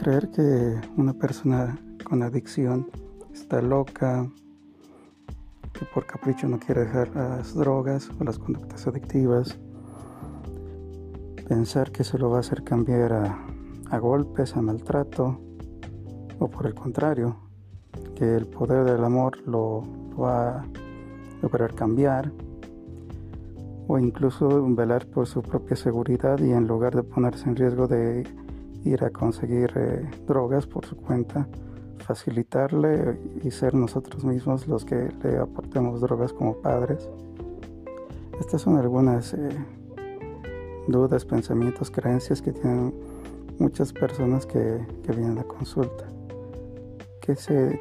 creer que una persona con adicción está loca, que por capricho no quiere dejar las drogas o las conductas adictivas, pensar que se lo va a hacer cambiar a, golpes, a maltrato, o por el contrario, que el poder del amor lo, lo va a lograr cambiar, o incluso velar por su propia seguridad y en lugar de ponerse en riesgo de ir a conseguir eh, drogas por su cuenta, facilitarle y ser nosotros mismos los que le aportemos drogas como padres. Estas son algunas eh, dudas, pensamientos, creencias que tienen muchas personas que, que vienen a consulta. ¿Qué, se,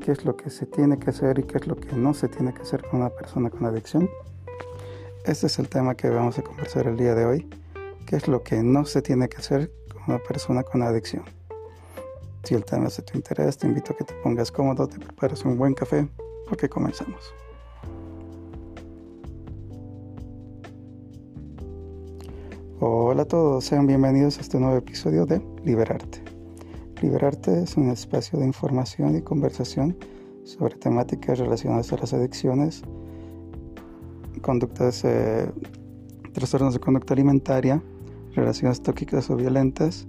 ¿Qué es lo que se tiene que hacer y qué es lo que no se tiene que hacer con una persona con adicción? Este es el tema que vamos a conversar el día de hoy. ¿Qué es lo que no se tiene que hacer una persona con adicción. Si el tema es de tu interés, te invito a que te pongas cómodo, te prepares un buen café, porque comenzamos. Hola a todos, sean bienvenidos a este nuevo episodio de Liberarte. Liberarte es un espacio de información y conversación sobre temáticas relacionadas a las adicciones, conductas, eh, trastornos de conducta alimentaria, relaciones tóxicas o violentas,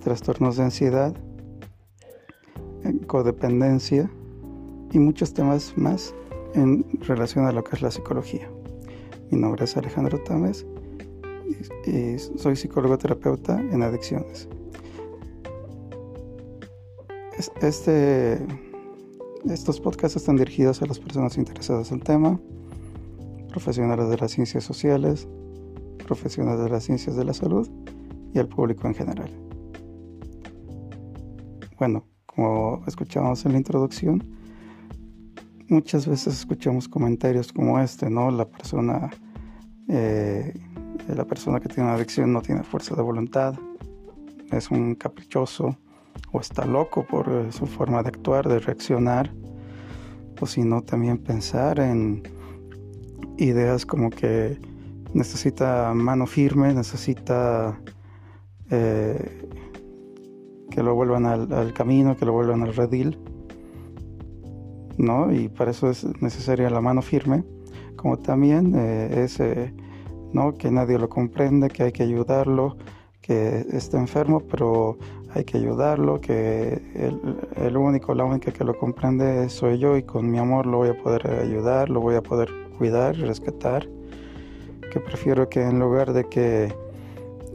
trastornos de ansiedad, codependencia y muchos temas más en relación a lo que es la psicología. Mi nombre es Alejandro Tames y soy psicólogo terapeuta en adicciones. Este, estos podcasts están dirigidos a las personas interesadas en el tema, profesionales de las ciencias sociales, profesionales de las ciencias de la salud y al público en general. Bueno, como escuchábamos en la introducción, muchas veces escuchamos comentarios como este, ¿no? La persona, eh, la persona que tiene una adicción no tiene fuerza de voluntad, es un caprichoso o está loco por eh, su forma de actuar, de reaccionar, o si no también pensar en ideas como que necesita mano firme, necesita eh, que lo vuelvan al, camino, que lo vuelvan al redil, ¿no? Y para eso es necesaria la mano firme, como también eh, es, eh, ¿no? Que nadie lo comprende, que hay que ayudarlo, que está enfermo, pero hay que ayudarlo, que el, el único, la única que lo comprende soy yo y con mi amor lo voy a poder ayudar, lo voy a poder cuidar, rescatar que prefiero que en lugar de que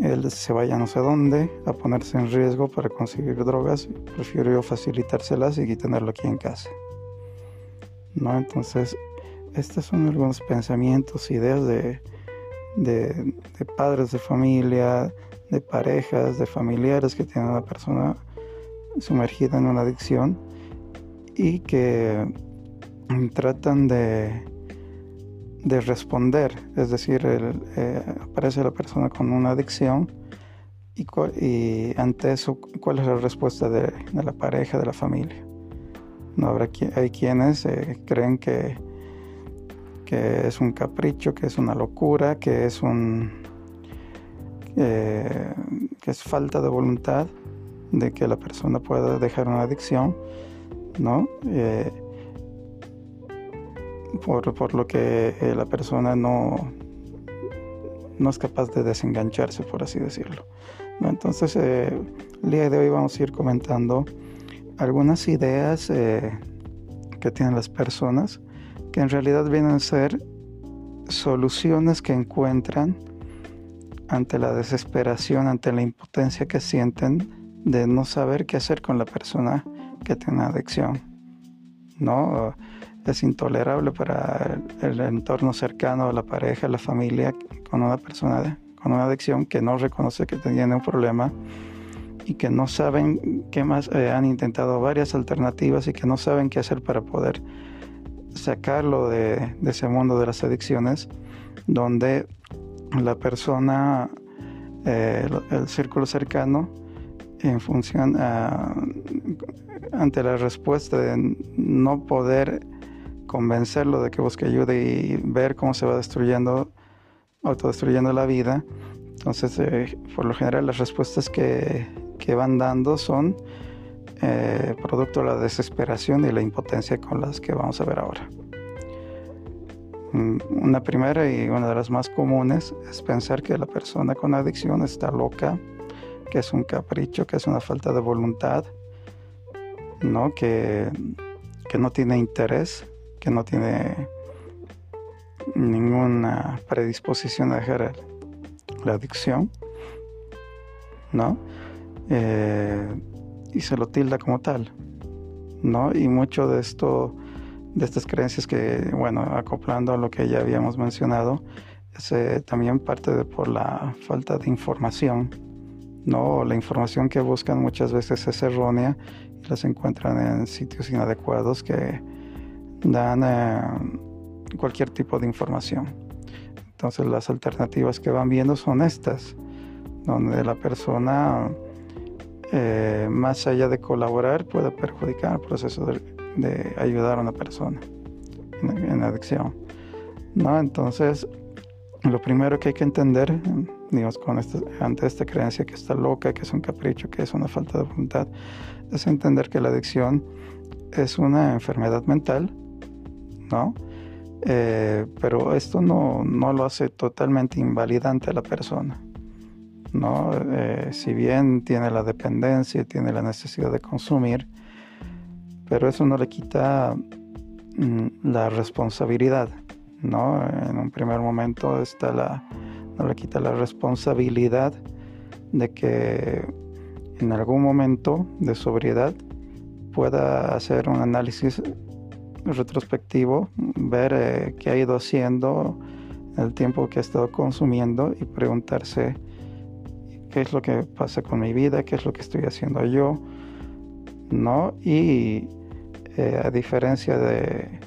él se vaya no sé dónde a ponerse en riesgo para conseguir drogas, prefiero yo facilitárselas y tenerlo aquí en casa. ¿No? Entonces, estos son algunos pensamientos, ideas de, de, padres de familia, de parejas, de familiares que tienen a una persona sumergida en una adicción y que tratan de de responder, es decir, eh, aparece la persona con una adicción y, ante eso, ¿cuál es la respuesta de, la pareja, de la familia? No habrá hay quienes eh, creen que, que es un capricho, que es una locura, que es un que es falta de voluntad de que la persona pueda dejar una adicción, ¿no? Eh, por, lo que eh, la persona no, no es capaz de desengancharse, por así decirlo. Entonces, eh, el día de hoy vamos a ir comentando algunas ideas eh, que tienen las personas que en realidad vienen a ser soluciones que encuentran ante la desesperación, ante la impotencia que sienten de no saber qué hacer con la persona que tiene adicción. ¿no? Es intolerable para el, entorno cercano, la pareja, la familia, con una persona con una adicción que no reconoce que tiene un problema y que no saben qué más, eh, han intentado varias alternativas y que no saben qué hacer para poder sacarlo de, ese mundo de las adicciones, donde la persona, eh, el, círculo cercano, en función ah, ante la respuesta de no poder convencerlo de que busque ayuda y ver cómo se va destruyendo, autodestruyendo la vida, Entonces, eh, por lo general, las respuestas que, que van dando son eh, producto de la desesperación y la impotencia con las que vamos a ver ahora. Mm, una primera y una de las más comunes es pensar que la persona con adicción está loca, que es un capricho, que es una falta de voluntad, ¿no? Que, que no tiene interés, que no tiene ninguna predisposición a dejar la adicción, ¿no? Eh, y se lo tilda como tal, ¿no? Y mucho de esto, de estas creencias que, bueno, acoplando a lo que ya habíamos mencionado, es eh, también parte de por la falta de información, ¿no? La información que buscan muchas veces es errónea y las encuentran en sitios inadecuados que dan eh, cualquier tipo de información. Entonces las alternativas que van viendo son estas, donde la persona eh, más allá de colaborar, puede perjudicar el proceso de, ayudar a una persona en, adicción. ¿no? Entonces, lo primero que hay que entender, digamos, con ante esta creencia que está loca, que es un capricho, que es una falta de voluntad, es entender que la adicción es una enfermedad mental, ¿no? Eh, pero esto no, no lo hace totalmente invalidante a la persona. ¿no? Eh, si bien tiene la dependencia, tiene la necesidad de consumir, pero eso no le quita mm, la responsabilidad, ¿no? En un primer momento está la, no le quita la responsabilidad de que en algún momento de sobriedad pueda hacer un análisis retrospectivo, ver eh, qué ha ido haciendo el tiempo que ha estado consumiendo y preguntarse qué es lo que pasa con mi vida, qué es lo que estoy haciendo yo, ¿no? Y eh, a diferencia de,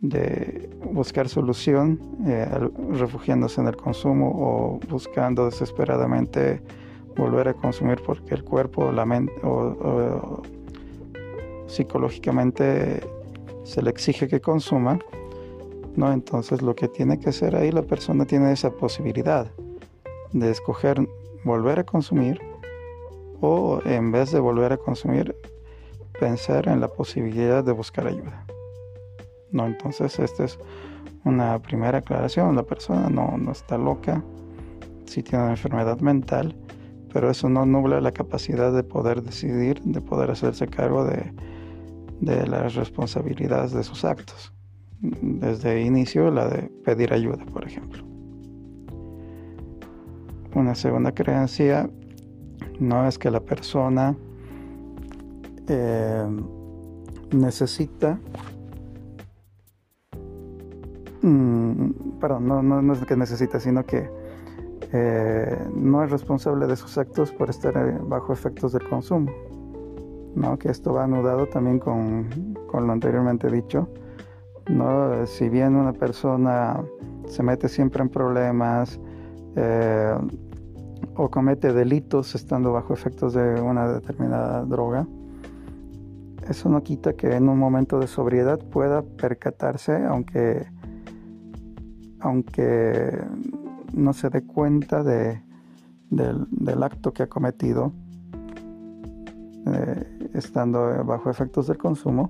de buscar solución, eh, refugiándose en el consumo o buscando desesperadamente volver a consumir porque el cuerpo la mente, o, psicológicamente se le exige que consuma, ¿no? Entonces lo que tiene que hacer ahí la persona tiene esa posibilidad de escoger volver a consumir o en vez de volver a consumir pensar en la posibilidad de buscar ayuda. No, entonces esta es una primera aclaración. La persona no, no está loca, sí tiene una enfermedad mental, pero eso no nubla la capacidad de poder decidir, de poder hacerse cargo de, de las responsabilidades de sus actos. Desde inicio la de pedir ayuda, por ejemplo. Una segunda creencia no es que la persona eh, necesita, mm, perdón, no, no, es que necesita, sino que eh, no es responsable de sus actos por estar eh, bajo efectos del consumo. ¿No? Que esto va anudado también con, con lo anteriormente dicho. ¿no? Si bien una persona se mete siempre en problemas, eh, o comete delitos estando bajo efectos de una determinada droga, eso no quita que en un momento de sobriedad pueda percatarse, aunque, aunque no se dé cuenta de, del, acto que ha cometido eh, estando bajo efectos del consumo,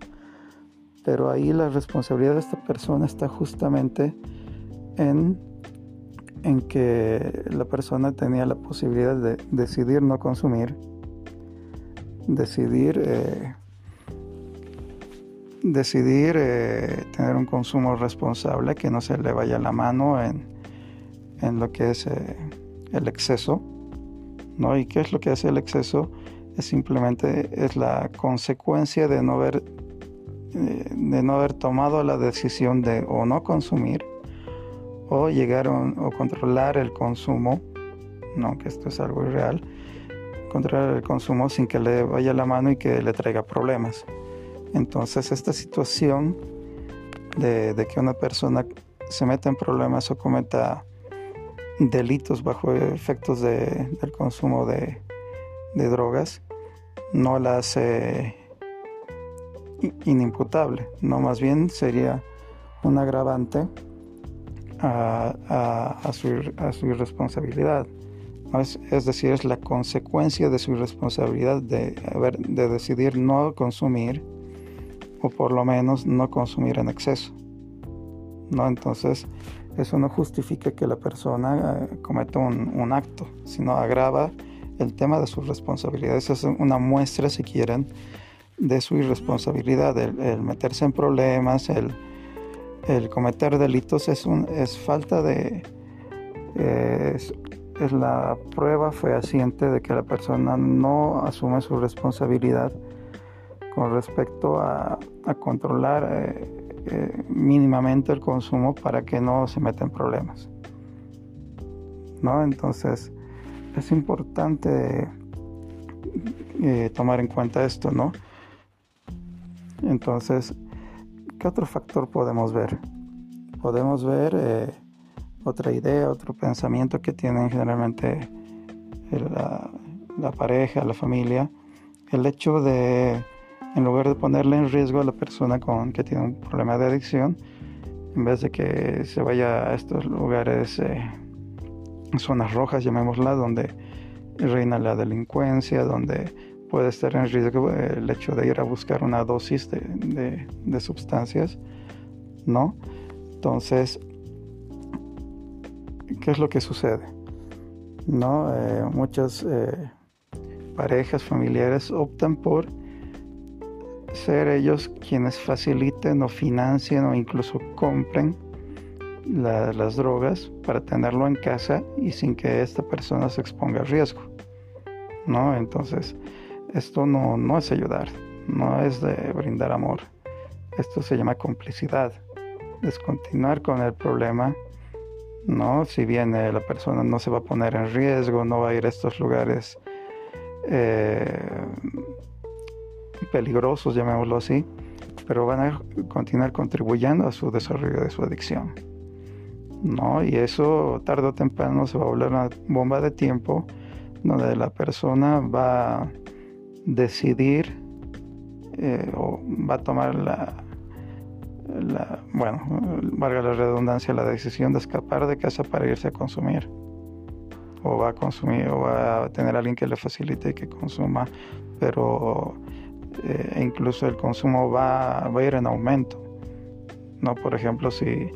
pero ahí la responsabilidad de esta persona está justamente en en que la persona tenía la posibilidad de decidir no consumir, decidir, eh, decidir eh, tener un consumo responsable, que no se le vaya la mano en, lo que es eh, el exceso. ¿no? ¿Y qué es lo que hace el exceso? Simplemente es la consecuencia de no haber, de no haber tomado la decisión de o no consumir o llegaron o controlar el consumo, no que esto es algo irreal, controlar el consumo sin que le vaya la mano y que le traiga problemas. Entonces esta situación de, que una persona se meta en problemas o cometa delitos bajo efectos del consumo de, de, drogas no la hace inimputable, no más bien sería un agravante a, su, irresponsabilidad. Es, es, decir, es la consecuencia de su irresponsabilidad de, haber, de decidir no consumir o por lo menos no consumir en exceso. ¿no? Entonces, eso no justifica que la persona eh, cometa un, un, acto, sino agrava el tema de sus responsabilidades. Es una muestra, si quieren, de su irresponsabilidad, el, meterse en problemas, el, el, cometer delitos es, un, es falta de... es, es, la prueba fehaciente de que la persona no asume su responsabilidad con respecto a, a controlar eh, eh, mínimamente el consumo para que no se meta en problemas. ¿No? Entonces es importante eh, tomar en cuenta esto, ¿no? Entonces, ¿qué otro factor podemos ver? Podemos ver eh, otra idea, otro pensamiento que tienen generalmente la, la pareja, la familia, el hecho de, en lugar de ponerle en riesgo a la persona con, que tiene un problema de adicción, en vez de que se vaya a estos lugares, eh, zonas rojas, llamémosla, donde reina la delincuencia, donde puede estar en riesgo el hecho de ir a buscar una dosis de, de, sustancias, ¿no? Entonces, ¿qué es lo que sucede? ¿No? Eh, muchas eh, parejas familiares optan por ser ellos quienes faciliten o financien o incluso compren las drogas para tenerlo en casa y sin que esta persona se exponga a riesgo. ¿no? Entonces, esto no, no es ayudar, no es de brindar amor. Esto se llama complicidad. Descontinuar con el problema, ¿no? Si bien eh, la persona no se va a poner en riesgo, no va a ir a estos lugares eh, peligrosos, llamémoslo así, pero van a continuar contribuyendo a su desarrollo de su adicción. ¿No? Y eso tarde o temprano se va a volver una bomba de tiempo donde la persona va decidir eh, o va a tomar la, bueno, valga la redundancia, la decisión de escapar de casa para irse a consumir. O va a consumir, o va a tener alguien que le facilite que consuma, pero eh, incluso el consumo va, va, a ir en aumento. ¿no? Por ejemplo, si,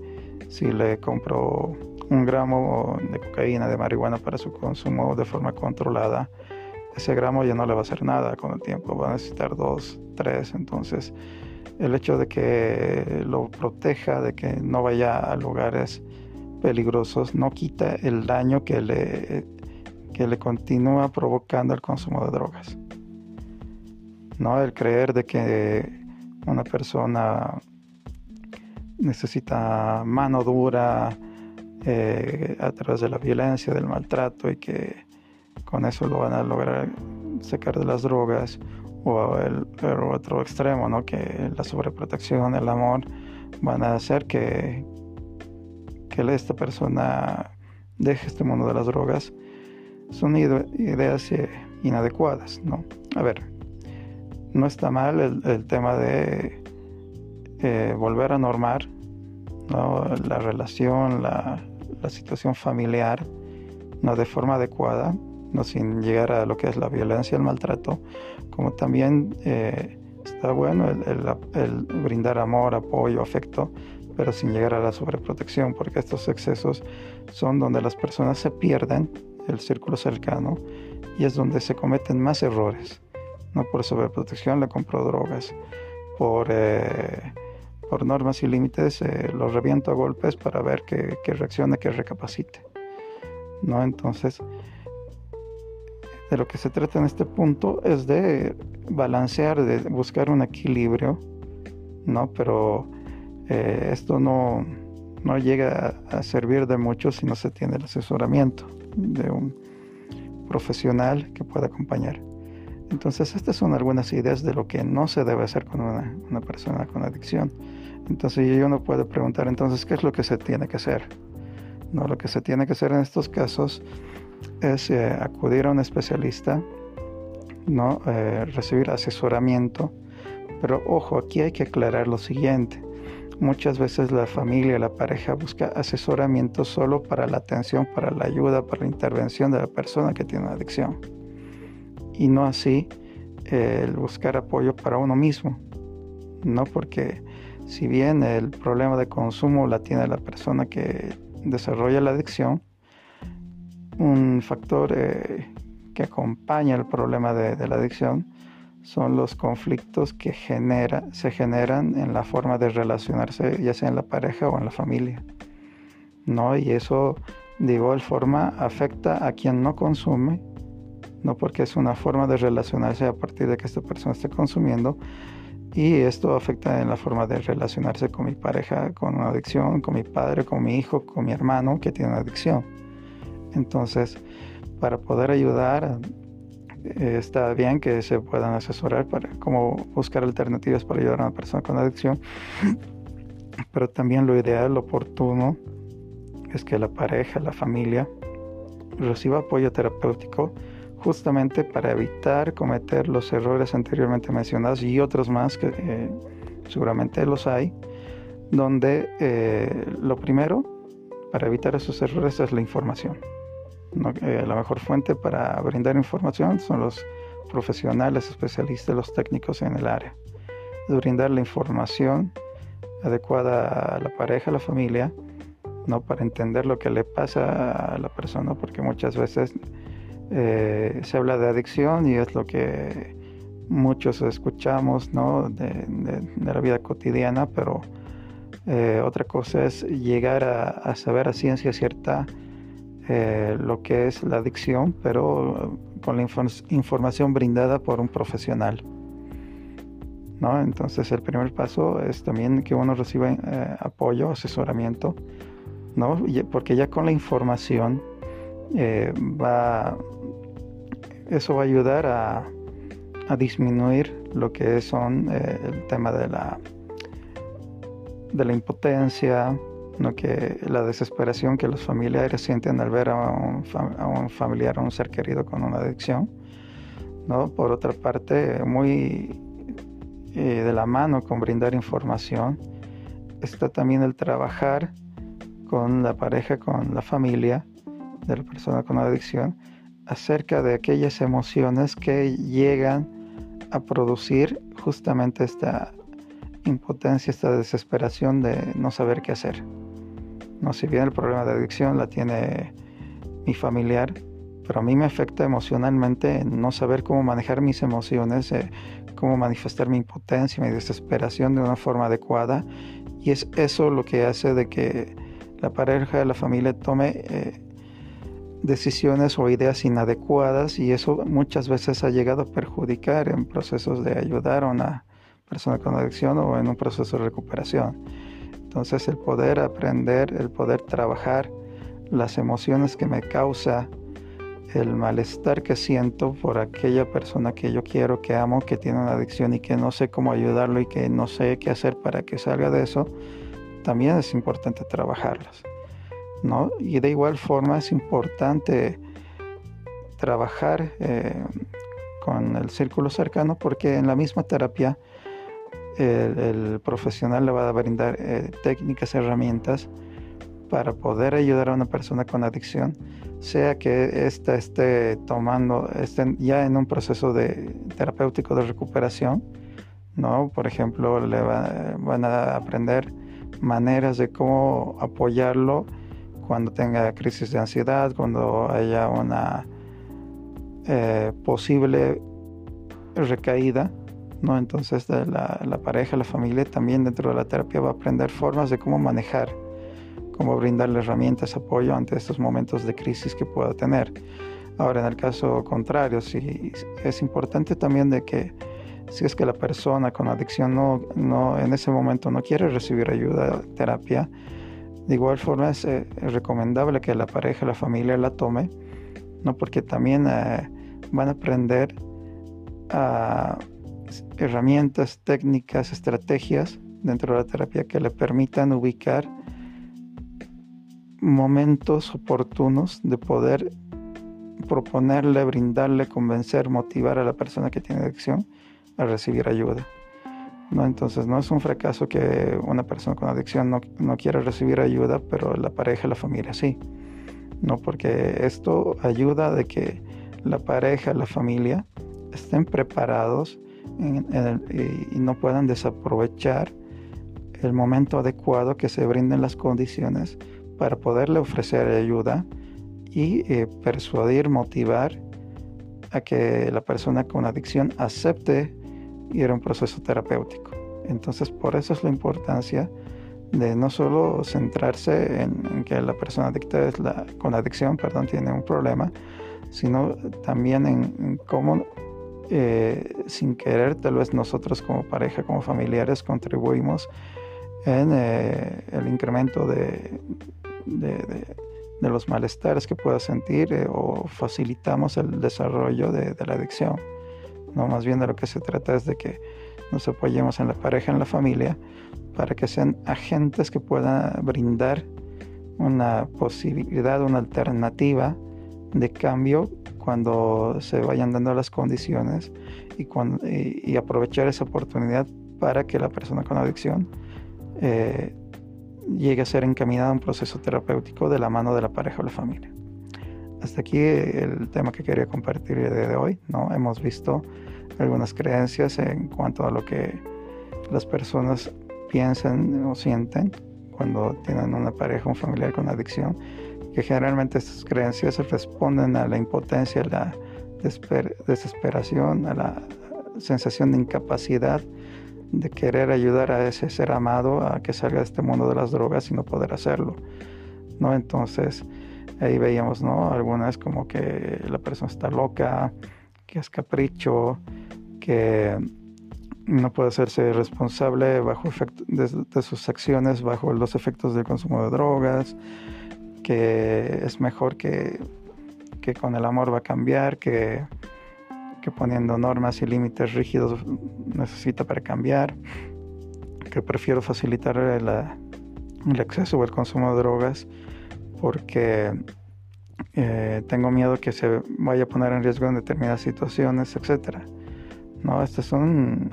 si le compro un gramo de cocaína, de marihuana para su consumo de forma controlada, ese gramo ya no le va a hacer nada con el tiempo, va a necesitar dos, tres. Entonces, el hecho de que lo proteja, de que no vaya a lugares peligrosos, no quita el daño que le, que le continúa provocando el consumo de drogas. ¿No? El creer de que una persona necesita mano dura eh, a través de la violencia, del maltrato y que con eso lo van a lograr sacar de las drogas o el, otro extremo, ¿no? que la sobreprotección, el amor van a hacer que, que esta persona deje este mundo de las drogas son ideas eh, inadecuadas, ¿no? A ver, no está mal el, tema de eh, volver a normar la relación, la, la situación familiar, no de forma adecuada, no sin llegar a lo que es la violencia, el maltrato, como también eh, está bueno el, brindar amor, apoyo, afecto, pero sin llegar a la sobreprotección, porque estos excesos son donde las personas se pierden el círculo cercano y es donde se cometen más errores. No por sobreprotección le compro drogas, por, eh, por normas y límites eh, los reviento a golpes para ver que, que reaccione, que recapacite. ¿no? Entonces, de lo que se trata en este punto es de balancear, de buscar un equilibrio, ¿no? Pero eh, esto no, no llega a, servir de mucho si no se tiene el asesoramiento de un profesional que pueda acompañar. Entonces, estas son algunas ideas de lo que no se debe hacer con una, persona con adicción. Entonces, yo no puedo preguntar, entonces, ¿qué es lo que se tiene que hacer? No, lo que se tiene que hacer en estos casos es eh, acudir a un especialista, ¿no? Eh, recibir asesoramiento. Pero ojo, aquí hay que aclarar lo siguiente. muchas veces la familia, la pareja busca asesoramiento solo para la atención, para la ayuda, para la intervención de la persona que tiene una adicción. Y no así el buscar apoyo para uno mismo. No porque si bien el problema de consumo la tiene la persona que desarrolla la adicción, un factor eh, que acompaña el problema de, la adicción son los conflictos que genera, se generan en la forma de relacionarse, ya sea en la pareja o en la familia. ¿no? Y eso de igual forma afecta a quien no consume, no porque es una forma de relacionarse a partir de que esta persona esté consumiendo, y esto afecta en la forma de relacionarse con mi pareja con una adicción, con mi padre, con mi hijo, con mi hermano que tiene una adicción. Entonces, para poder ayudar, eh, está bien que se puedan asesorar para cómo buscar alternativas para ayudar a una persona con adicción, pero también lo ideal, lo oportuno, es que la pareja, la familia, reciba apoyo terapéutico justamente para evitar cometer los errores anteriormente mencionados y otros más que eh, seguramente los hay, donde eh, lo primero para evitar esos errores es la información. Eh, la mejor fuente para brindar información son los profesionales, especialistas, los técnicos en el área. Brindar la información adecuada a la pareja, a la familia, ¿no? para entender lo que le pasa a la persona, porque muchas veces eh, se habla de adicción y es lo que muchos escuchamos de, la vida cotidiana, pero eh, otra cosa es llegar a, saber a ciencia cierta eh, lo que es la adicción, pero con la información brindada por un profesional. ¿no? Entonces el primer paso es también que uno reciba apoyo, asesoramiento, ¿no? porque ya con la información va eso va a ayudar a, disminuir lo que son eh, el tema de la de la impotencia, ¿no? que la desesperación que los familiares sienten al ver a un, familiar o un ser querido con una adicción. ¿no? Por otra parte, muy eh, de la mano con brindar información, está también el trabajar con la pareja, con la familia de la persona con adicción, acerca de aquellas emociones que llegan a producir justamente esta impotencia, esta desesperación de no saber qué hacer. No, si bien el problema de adicción la tiene mi familiar, pero a mí me afecta emocionalmente no saber cómo manejar mis emociones, eh, cómo manifestar mi impotencia, mi desesperación de una forma adecuada. Y es eso lo que hace de que la pareja, la familia tome eh, decisiones o ideas inadecuadas y eso muchas veces ha llegado a perjudicar en procesos de ayudar a una persona con adicción o en un proceso de recuperación. Entonces el poder aprender, el poder trabajar las emociones que me causa el malestar que siento por aquella persona que yo quiero, que amo, que tiene una adicción y que no sé cómo ayudarlo y que no sé qué hacer para que salga de eso, también es importante trabajarlas. Y de igual forma es importante trabajar eh, con el círculo cercano porque en la misma terapia el, profesional le va a brindar eh, técnicas, herramientas para poder ayudar a una persona con adicción, sea que ésta esté tomando, esté ya en un proceso de terapéutico de recuperación, ¿no? Por ejemplo, le van a aprender maneras de cómo apoyarlo cuando tenga crisis de ansiedad, cuando haya una eh, posible recaída, ¿no? Entonces la, la, pareja, la familia también dentro de la terapia va a aprender formas de cómo manejar, cómo brindarle herramientas, apoyo ante estos momentos de crisis que pueda tener. Ahora, en el caso contrario, si es importante también de que si es que la persona con adicción no, no en ese momento no quiere recibir ayuda, terapia, de igual forma es, eh, recomendable que la pareja, la familia la tome, ¿no? porque también eh, van a aprender herramientas, técnicas, estrategias dentro de la terapia que le permitan ubicar momentos oportunos de poder proponerle, brindarle, convencer, motivar a la persona que tiene adicción a recibir ayuda. ¿No? Entonces no es un fracaso que una persona con adicción no, no quiera recibir ayuda, pero la pareja la familia sí. ¿no? Porque esto ayuda de que la pareja, la familia estén preparados y, no puedan desaprovechar el momento adecuado que se brinden las condiciones para poderle ofrecer ayuda y eh, persuadir, motivar a que la persona con adicción acepte ir a un proceso terapéutico. Entonces, por eso es la importancia de no solo centrarse en, que la persona adicta es con adicción perdón, tiene un problema, sino también en, cómo eh, sin querer tal vez nosotros como pareja, como familiares contribuimos en eh, el incremento de, de, los malestares que pueda sentir eh, o facilitamos el desarrollo de, la adicción. No, más bien de lo que se trata es de que nos apoyemos en la pareja, en la familia, para que sean agentes que puedan brindar una posibilidad, una alternativa de cambio cuando se vayan dando las condiciones y, aprovechar esa oportunidad para que la persona con adicción eh, llegue a ser encaminada a un proceso terapéutico de la mano de la pareja o la familia. Hasta aquí el tema que quería compartir el día de hoy. ¿no? Hemos visto algunas creencias en cuanto a lo que las personas piensan o sienten cuando tienen una pareja, un familiar con adicción, que generalmente estas creencias responden a la impotencia, a la desesperación, a la sensación de incapacidad de querer ayudar a ese ser amado a que salga de este mundo de las drogas y no poder hacerlo. ¿no? Entonces ahí veíamos ¿no? algunas como que la persona está loca, que es capricho, que no puede hacerse responsable bajo efecto de, sus acciones bajo los efectos del consumo de drogas, que es mejor que, que con el amor va a cambiar, que, que poniendo normas y límites rígidos necesita para cambiar, que prefiero facilitar el, el acceso o el consumo de drogas porque eh, tengo miedo que se vaya a poner en riesgo en determinadas situaciones, etc. No, estas son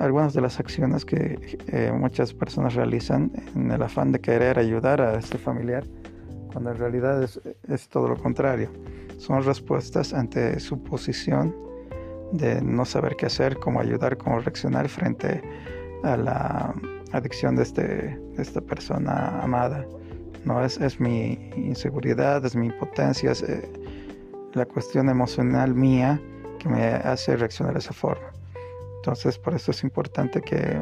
algunas de las acciones que eh, muchas personas realizan en el afán de querer ayudar a este familiar, cuando en realidad es, es todo lo contrario. Son respuestas ante su posición de no saber qué hacer, cómo ayudar, cómo reaccionar frente a la adicción de, este, de esta persona amada. No es, es mi inseguridad, es mi impotencia, es eh, la cuestión emocional mía que me hace reaccionar de esa forma. Entonces, por eso es importante que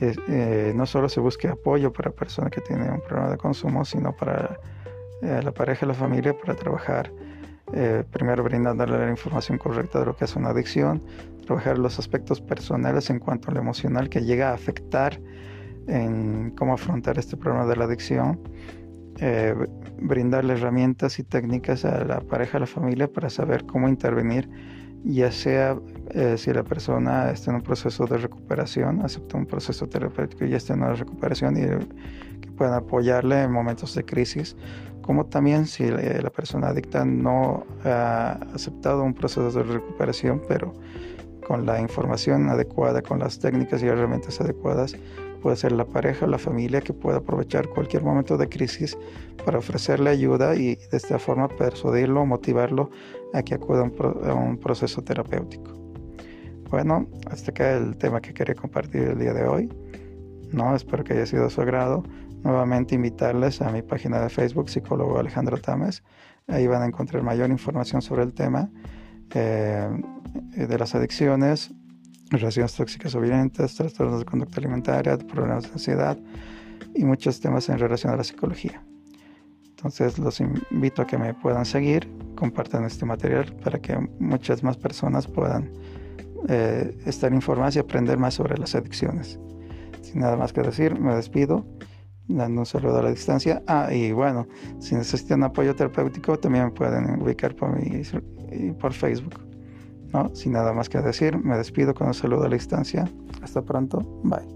eh, no solo se busque apoyo para personas que tienen un problema de consumo, sino para eh, la pareja y la familia para trabajar, primero brindándole la información correcta de lo que es una adicción, trabajar los aspectos personales en cuanto a lo emocional que llega a afectar en cómo afrontar este problema de la adicción, brindarle herramientas y técnicas a la pareja, a la familia para saber cómo intervenir ya sea eh, si la persona está en un proceso de recuperación, acepta un proceso terapéutico y ya está en una recuperación y que puedan apoyarle en momentos de crisis, como también si la persona adicta no ha aceptado un proceso de recuperación, pero con la información adecuada, con las técnicas y herramientas adecuadas, puede ser la pareja o la familia que pueda aprovechar cualquier momento de crisis para ofrecerle ayuda y de esta forma persuadirlo o motivarlo a que acuda a un, proceso terapéutico. Bueno, hasta acá el tema que quería compartir el día de hoy. No, espero que haya sido de su agrado. Nuevamente invitarles a mi página de Facebook, psicólogo Alejandro Tames. Ahí van a encontrar mayor información sobre el tema eh, de las adicciones, relaciones tóxicas o violentas, trastornos de conducta alimentaria, problemas de ansiedad y muchos temas en relación a la psicología. Entonces los invito a que me puedan seguir, compartan este material para que muchas más personas puedan eh, estar informadas y aprender más sobre las adicciones. Sin nada más que decir, me despido, dando un saludo a la distancia. Ah, y bueno, si necesitan apoyo terapéutico, también me pueden ubicar por, Facebook. ¿No? Sin nada más que decir, me despido con un saludo a la distancia. Hasta pronto. Bye.